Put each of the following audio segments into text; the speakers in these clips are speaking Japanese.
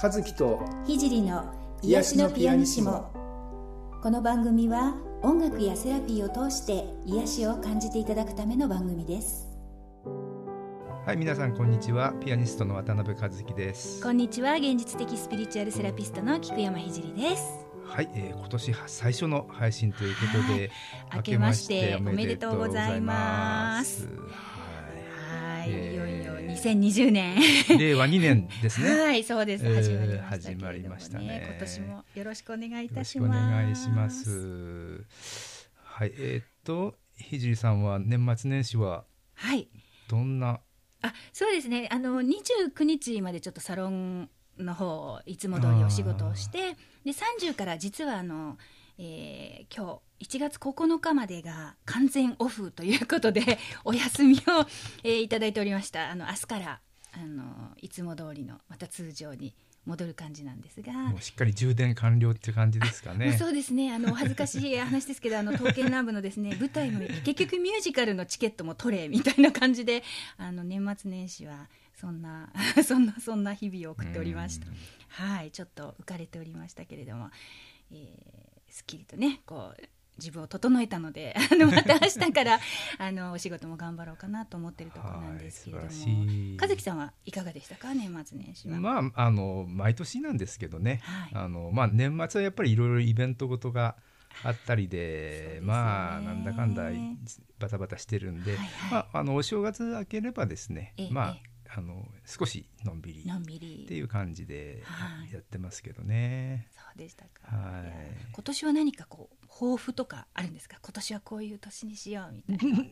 和樹と聖の癒しのピアニシモ。この番組は音楽やセラピーを通して癒しを感じていただくための番組です。はい皆さんこんにちは。ピアニストの渡辺和樹です。こんにちは現実的スピリチュアルセラピストの菊山聖です。はい、えー、今年最初の配信ということで、はい、明けましておめでとうございます2020年。令和2年ですね。はいそうです。始まりました、ね、始まりましたね。今年もよろしくお願いいたします。お願いします。はいえー、っとひじりさんは年末年始ははい。どんな？あそうですね。あの29日までちょっとサロンの方いつも通りお仕事をしてで30から実はあの、えー、今日1月9日までが完全オフということで お休みを、えー、いただいておりました。あの明日からあのいつも通りのまた通常に戻る感じなんですが。もうしっかり充電完了っていう感じですかね。そうですね。あの恥ずかしい 話ですけどあの刀剣乱舞のですね舞台の 結局ミュージカルのチケットも取れみたいな感じであの年末年始はそんなそんなそんな日々を送っておりました。はいちょっと浮かれておりましたけれども、えー、すっきりとねこう自分を整えたので あのまた 明日からあのお仕事も頑張ろうかなと思ってるところなんですけれども。和樹さんはいかがでしたか？年末年始は。まああの毎年なんですけどね、はい、あのまあ、年末はやっぱりいろいろイベントごとがあったりで、ね、まあなんだかんだバタバタしてるんで、はいはい、まあ、あのお正月明ければですね、まああの少しのんびりっていう感じでやってますけどね。そうでしたか。はい。今年は何かこう抱負とかあるんですか？今年はこういう年にしようみたいな。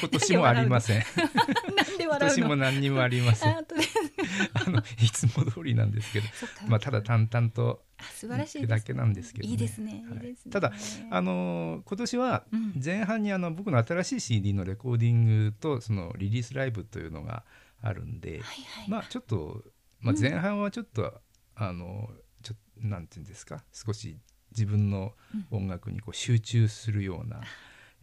今年もありません。なんで笑う今年も何にもありません。あ のいつも通りなんですけど、まあただ淡々と。素晴らしいだけなんですけど、ね、いいですね、はい、ただあの今年は前半にあの僕の新しい CD のレコーディングとそのリリースライブというのがあるんで、はいはい、まあちょっと、まあ、前半はちょっと、うん、あのちょなんていうんですか少し自分の音楽にこう集中するような、うん、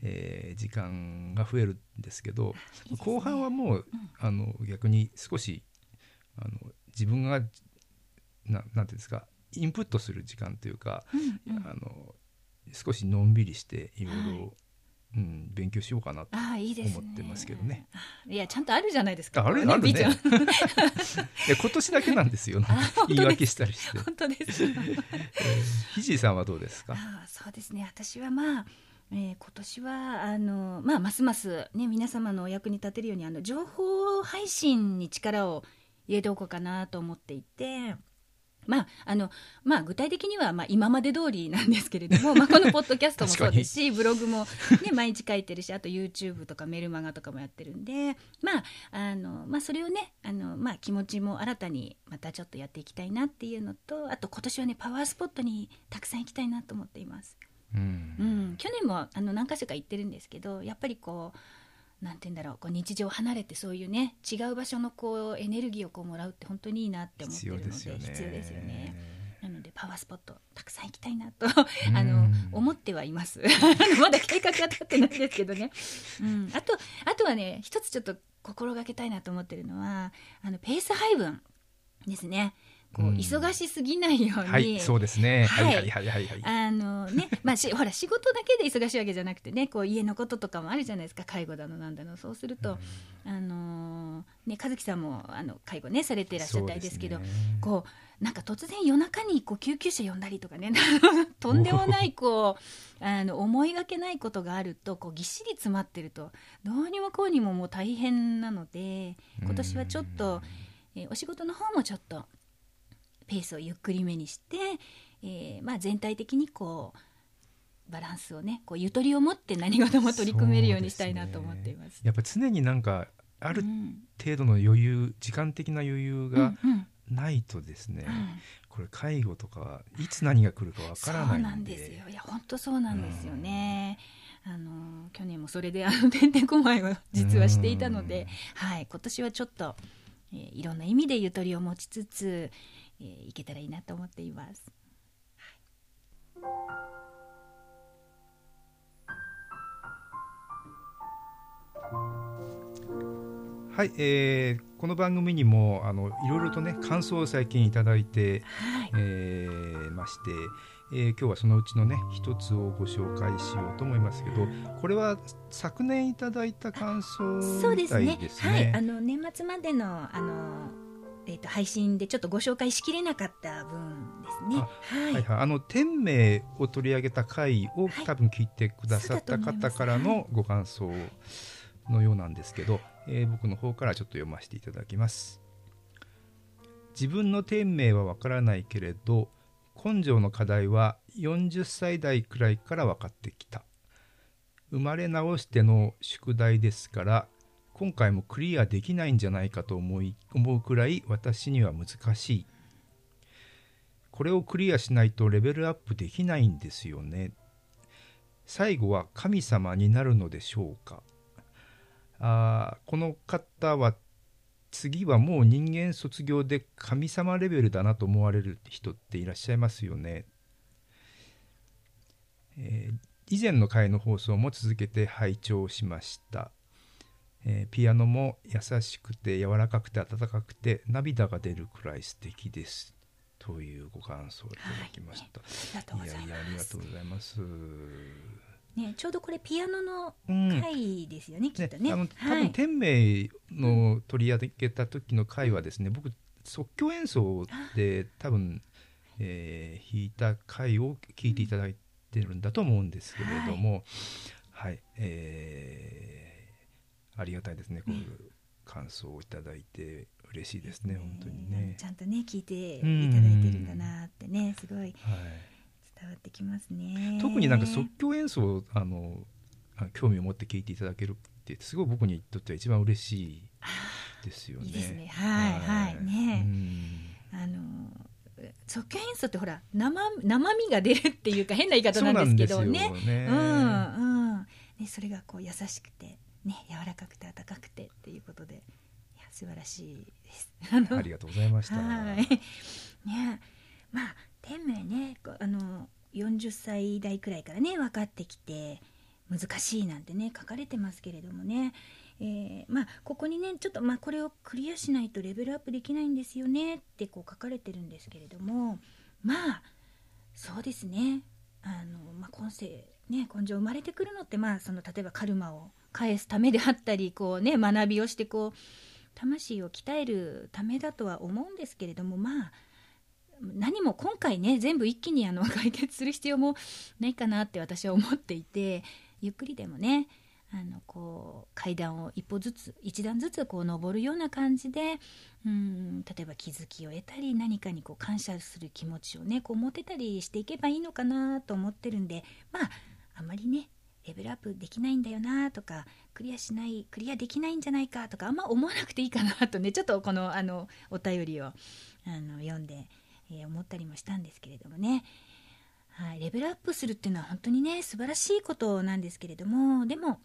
えー、時間が増えるんですけど、ね、後半はもう、うん、あの逆に少しあの自分がななんていうんですかインプットする時間というか、うんうん、あの少しのんびりしていろいろうん、勉強しようかなと思ってますけどね。いいやちゃんとあるじゃないですか。ある、ね、あるね。今年だけなんですよ。言い訳したりして。本当です。えー、ひじいさんはどうですか？あそうですね。私はまあ。えー、今年はあの、まあ、ますますね皆様のお役に立てるようにあの情報配信に力を入れておこうかなと思っていてまああのまあ、具体的にはまあ今まで通りなんですけれども、まあ、このポッドキャストもそうですしブログも、ね、毎日書いてるしあと YouTube とかメルマガとかもやってるんで、まああのまあ、それをねあの、まあ、気持ちも新たにまたちょっとやっていきたいなっていうのとあと今年はねパワースポットにたくさん行きたいなと思っています。うん、うん、去年もあの何か所か行ってるんですけどやっぱりこうなんて言うんだろうこう日常を離れてそういうね違う場所のこうエネルギーをこうもらうって本当にいいなって思ってるので必要ですよね。なのでパワースポットたくさん行きたいなとあの思ってはいます。まだ計画が立ってないですけどね、うん、あとあとはね一つちょっと心がけたいなと思ってるのはあのペース配分ですねこう忙しすぎないように、はい、そうですね。はい、はい、はい、はい、あのね、まあし、ほら、仕事だけで忙しいわけじゃなくてね、こう家のこととかもあるじゃないですか、介護だの、なんだの、そうすると。あのね、和樹さんも、あの介護ね、されていらっしゃったりですけど。こう、なんか突然夜中にこう救急車呼んだりとかね とんでもないこう あの思いがけないことがあるとこうぎっしり詰まってるとどうにもこうにももう大変なので今年はちょっと、えー、お仕事の方もちょっとペースをゆっくりめにして、えーまあ、全体的にこうバランスをねこうゆとりを持って何事も取り組めるようにしたいなと思っています。すね、やっぱ常になんかある程度の余裕、うん、時間的な余裕がないとですね、うん。うん、これ介護とかいつ何が来るかわからないそうなんですよ。いや本当そうなんですよね。あの去年もそれであのてんてんこまいを実はしていたので、はい、今年はちょっと、えー、いろんな意味でゆとりを持ちつつ、えー、いけたらいいなと思っています。はい、えー、この番組にもあのいろいろとね感想を最近いただいて、はい、えー、まして、えー、今日はそのうちのね一つをご紹介しようと思いますけどこれは昨年いただいた感想みたいですね。はい、あの年末までのあのえーと、配信でちょっとご紹介しきれなかった分ですね。はい、はい、あの天命を取り上げた回を、多分聞いてくださった方からのご感想のようなんですけど、えー、僕の方からちょっと読ませていただきます。自分の天命はわからないけれど根性の課題は40歳代くらいから分かってきた。生まれ直しての宿題ですから今回もクリアできないんじゃないかと思い思うくらい私には難しい。これをクリアしないとレベルアップできないんですよね。最後は神様になるのでしょうか。あこの方は次はもう人間卒業で神様レベルだなと思われる人っていらっしゃいますよね。えー、以前の回の放送も続けて拝聴しました、えー、ピアノも優しくて柔らかくて温かくて涙が出るくらい素敵です。というご感想をいただきました、はい、いやいやありがとうございます。ね、ちょうどこれピアノの回ですよね、うん、きっとね。ねあの多分、天命の取り上げた時の回はですね、僕即興演奏で多分、えー、弾いた回を聞いていただいてるんだと思うんですけれども、はい、はい、えー、ありがたいですねこういう感想をいただいて嬉しいですね、本当にね。ちゃんとね聞いていただいてるんだなってねすごい。はい伝わってきますね特になんか即興演奏あの興味を持って聴いていただけるってすごい僕にとっては一番嬉しいですよね。いいですねはいはいね。あの即興演奏ってほら生生身が出るっていうか変な言い方なんですけどね。ねうんうん。ねそれがこう優しくてね柔らかくて温かくてっていうことでいや素晴らしいです。ありがとうございました。はい。ねまあ天命ねあの40歳代くらいからね分かってきて難しいなんてね書かれてますけれどもね、えー、まあここにねちょっとまあこれをクリアしないとレベルアップできないんですよねってこう書かれてるんですけれどもまあそうですねあの、まあ、今世ね根性生まれてくるのってまあその例えばカルマを返すためであったりこうね 学びをしてこう魂を鍛えるためだとは思うんですけれどもまあ何も今回ね全部一気にあの 解決する必要もないかなって私は思っていてゆっくりでもねあのこう階段を一歩ずつ一段ずつこう登るような感じでうん例えば気づきを得たり何かにこう感謝する気持ちをねこう持てたりしていけばいいのかなと思ってるんでまああまりねプできないんだよなとかクリアしないクリアできないんじゃないかとかあんま思わなくていいかなとねちょっとこのあのお便りをあの読んでえー、思ったりもしたんですけれどもね、はい、レベルアップするっていうのは本当にね素晴らしいことなんですけれどもでも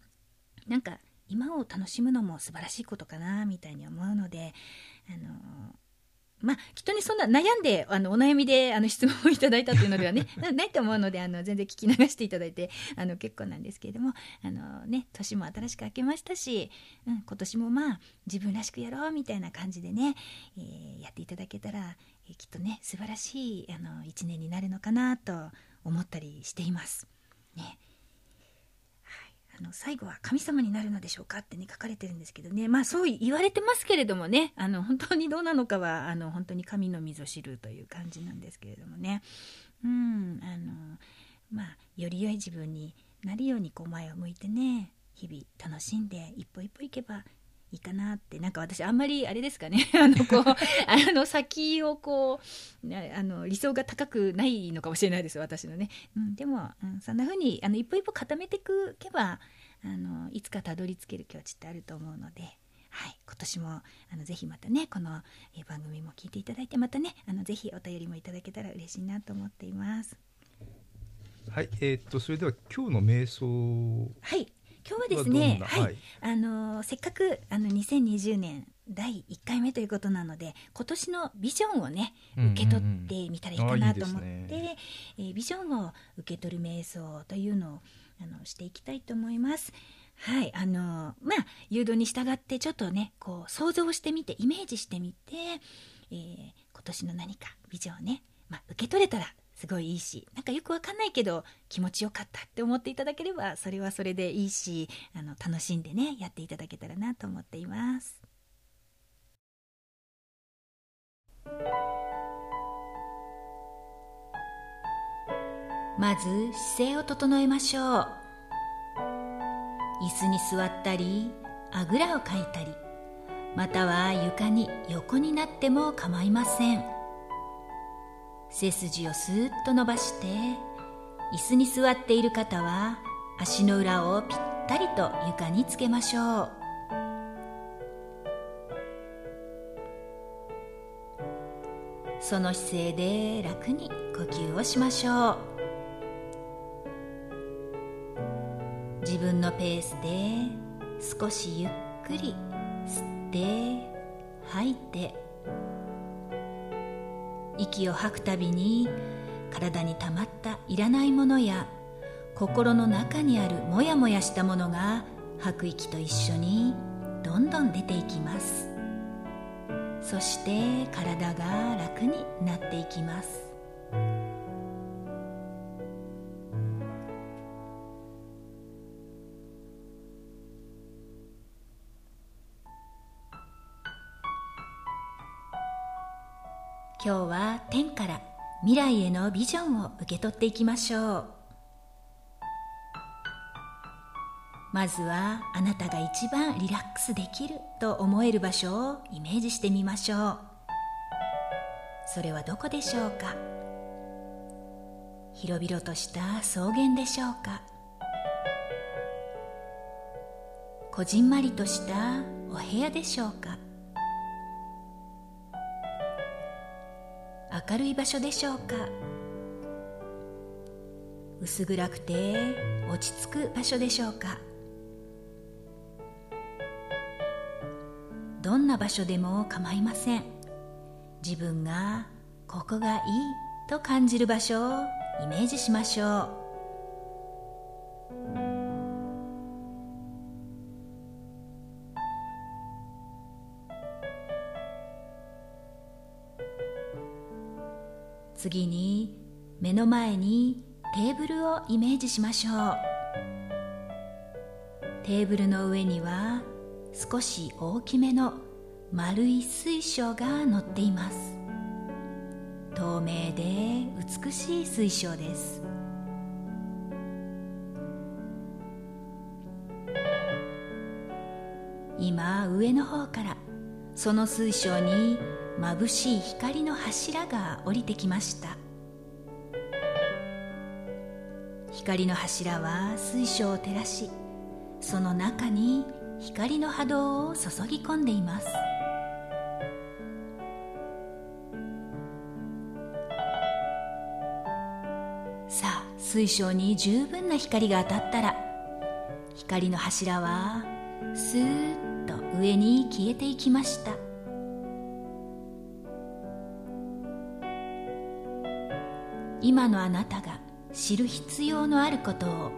なんか今を楽しむのも素晴らしいことかなみたいに思うのであのまあ、きっとね、そんな悩んで、あの、お悩みで、あの、質問をいただいたというのではね、ないと思うので、あの、全然聞き流していただいて、あの、結構なんですけれども、あのね、年も新しく明けましたし、うん、今年もまあ、自分らしくやろうみたいな感じでね、えー、やっていただけたら、えー、きっとね、素晴らしい、あの、一年になるのかなと思ったりしています。ね。の最後は神様になるのでしょうかってね書かれてるんですけどね。まあそう言われてますけれどもね。あの本当にどうなのかはあの本当に神のみぞ知るという感じなんですけれどもね。うんあのまあより良い自分になるようにこう前を向いてね日々楽しんで一歩一歩行けばいいかなって。なんか私あんまりあれですかね。あのこう あの先をこうあの理想が高くないのかもしれないです私のね、うん、でも、うん、そんな風にあに一歩一歩固めていくけばあのいつかたどり着ける境地ってあると思うので。はい、今年もあのぜひまたねこの、え番組も聞いていただいてまたねあのぜひお便りもいただけたら嬉しいなと思っています。はい、えー、っとそれでは今日の瞑想はい今日はですね、はい、あのせっかくあの2020年第1回目ということなので今年のビジョンをね受け取ってみたらいいかなと思って、うんうんね、えー、ビジョンを受け取る瞑想というのをあのしていきたいと思います。はい、あのまあ誘導に従ってちょっとねこう想像してみてイメージしてみて、えー、今年の何かビジョンをね、まあ、受け取れたらすごいいいしなんかよくわかんないけど気持ちよかったって思っていただければそれはそれでいいしあの楽しんでねやっていただけたらなと思っています。まず姿勢を整えましょう椅子に座ったりあぐらをかいたりまたは床に横になっても構いません背筋をスーッと伸ばして椅子に座っている方は足の裏をぴったりと床につけましょう。その姿勢で楽に呼吸をしましょう。自分のペースで少しゆっくり吸って吐いて息を吐くたびに体にたまったいらないものや心の中にあるモヤモヤしたものが吐く息と一緒にどんどん出ていきます。そして体が楽になっていきます。天から未来へのビジョンを受け取っていきましょう。まずはあなたが一番リラックスできると思える場所をイメージしてみましょう。それはどこでしょうか？広々とした草原でしょうか？こじんまりとしたお部屋でしょうか？明るい場所でしょうか？薄暗くて落ち着く場所でしょうか？どんな場所でも構いません。自分がここがいいと感じる場所をイメージしましょう。次に目の前にテーブルをイメージしましょう。テーブルの上には少し大きめの丸い水晶が乗っています。透明で美しい水晶です。今上の方からその水晶に眩しい光の柱が降りてきました。光の柱は水晶を照らしその中に光の波動を注ぎ込んでいます。さあ水晶に十分な光が当たったら光の柱はスーッと上に消えていきました。今のあなたが知る必要のあることを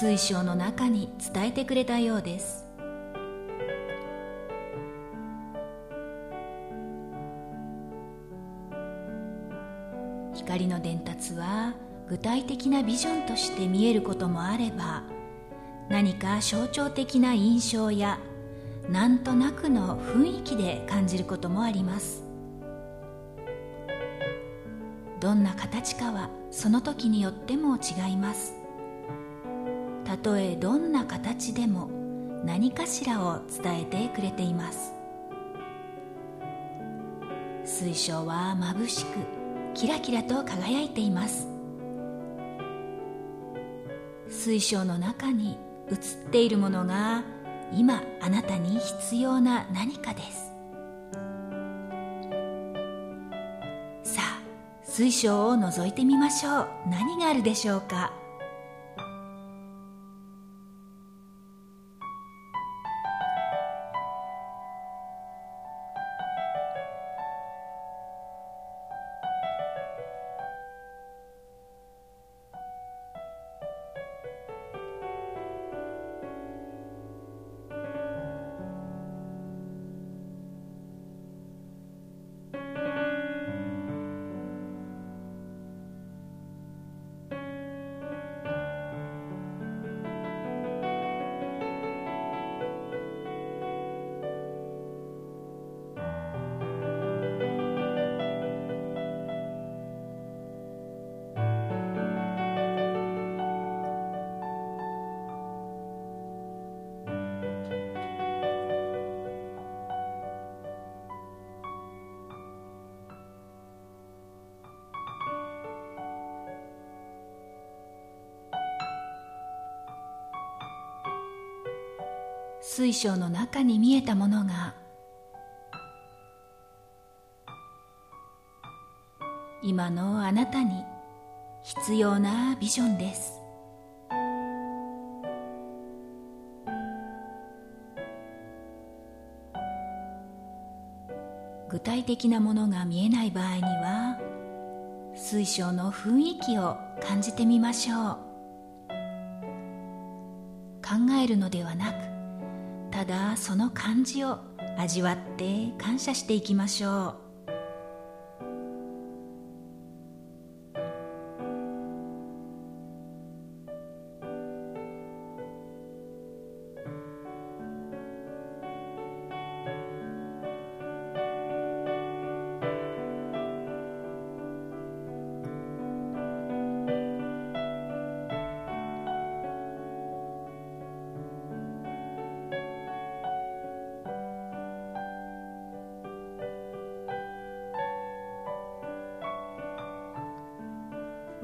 水晶の中に伝えてくれたようです。光の伝達は具体的なビジョンとして見えることもあれば何か象徴的な印象やなんとなくの雰囲気で感じることもあります。どんな形かはその時によっても違います。たとえどんな形でも何かしらを伝えてくれています。水晶は眩しくキラキラと輝いています。水晶の中に映っているものが今あなたに必要な何かです。水晶を覗いてみましょう。何があるでしょうか？水晶の中に見えたものが今のあなたに必要なビジョンです。具体的なものが見えない場合には水晶の雰囲気を感じてみましょう。考えるのではなくただその感じを味わって感謝していきましょう。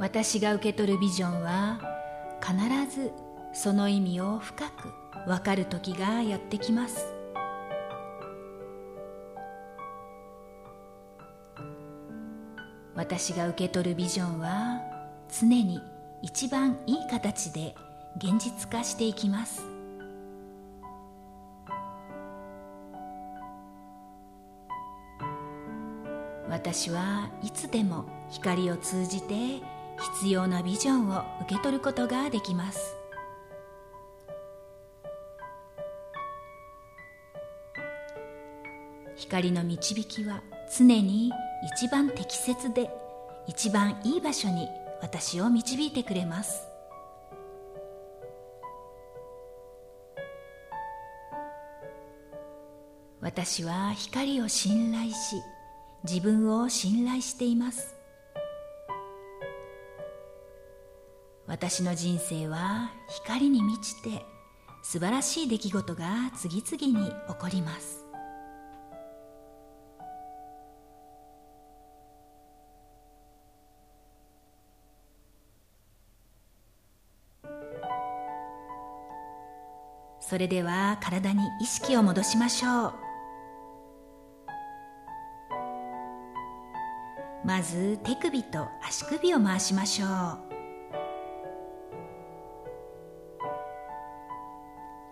私が受け取るビジョンは必ずその意味を深く分かる時がやってきます。私が受け取るビジョンは常に一番いい形で現実化していきます。私はいつでも光を通じて必要なビジョンを受け取ることができます。光の導きは常に一番適切で一番いい場所に私を導いてくれます。私は光を信頼し自分を信頼しています。私の人生は光に満ちて素晴らしい出来事が次々に起こります。それでは体に意識を戻しましょう。まず手首と足首を回しましょう。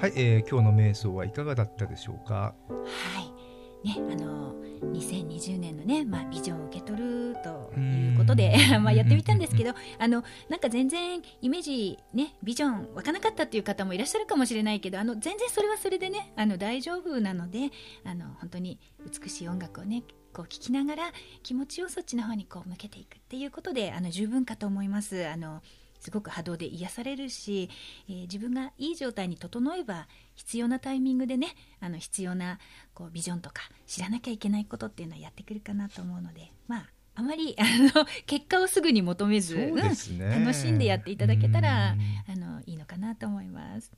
はい、えー、今日の瞑想はいかがだったでしょうか？はいね、あの2020年のね、まあ、ビジョンを受け取るということで まあやってみたんですけどあのなんか全然イメージ、ね、ビジョン湧かなかったっていう方もいらっしゃるかもしれないけどあの全然それはそれでねあの大丈夫なのであの本当に美しい音楽をねこう聴きながら気持ちをそっちの方にこう向けていくっていうことであの十分かと思います。あのすごく波動で癒されるし、えー、自分がいい状態に整えば必要なタイミングでねあの必要なこうビジョンとか知らなきゃいけないことっていうのはやってくるかなと思うのでまああまりあの結果をすぐに求めず、ね。うん、楽しんでやっていただけたらあのいいのかなと思います。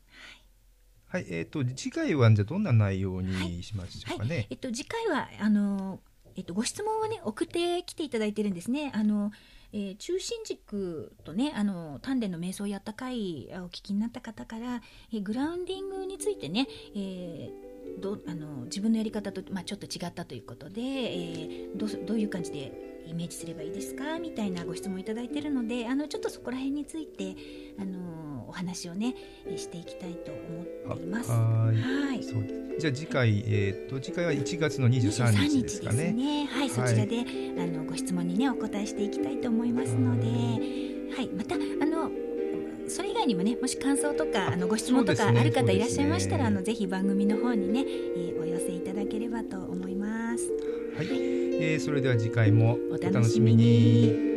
はい、はい、えっ、ー、と次回はじゃどんな内容にしましょうかね？はいはい、えっ、と次回はあのえっ、とご質問をね送ってきていただいてるんですね。あのえー、中心軸とねあの丹田の瞑想をやった回お聞きになった方から、えー、グラウンディングについてね、えー、どあの自分のやり方と、まあ、ちょっと違ったということで、えー、どどういう感じでイメージすればいいですか？みたいなご質問いただいてるのであのちょっとそこら辺についてあのお話をねしていきたいと思っています。はい。そう。じゃあ次回、えーと、と次回は1月の23日ですかね。ね。はい、はい、そちらで、あのご質問にねお答えしていきたいと思いますので、はい、またあのそれ以外にもねもし感想とかあのご質問とかある方いらっしゃいましたら、ねね、あのぜひ番組の方にね、えー、お寄せいただければと思います。はい、はい。えー、それでは次回もお楽しみに。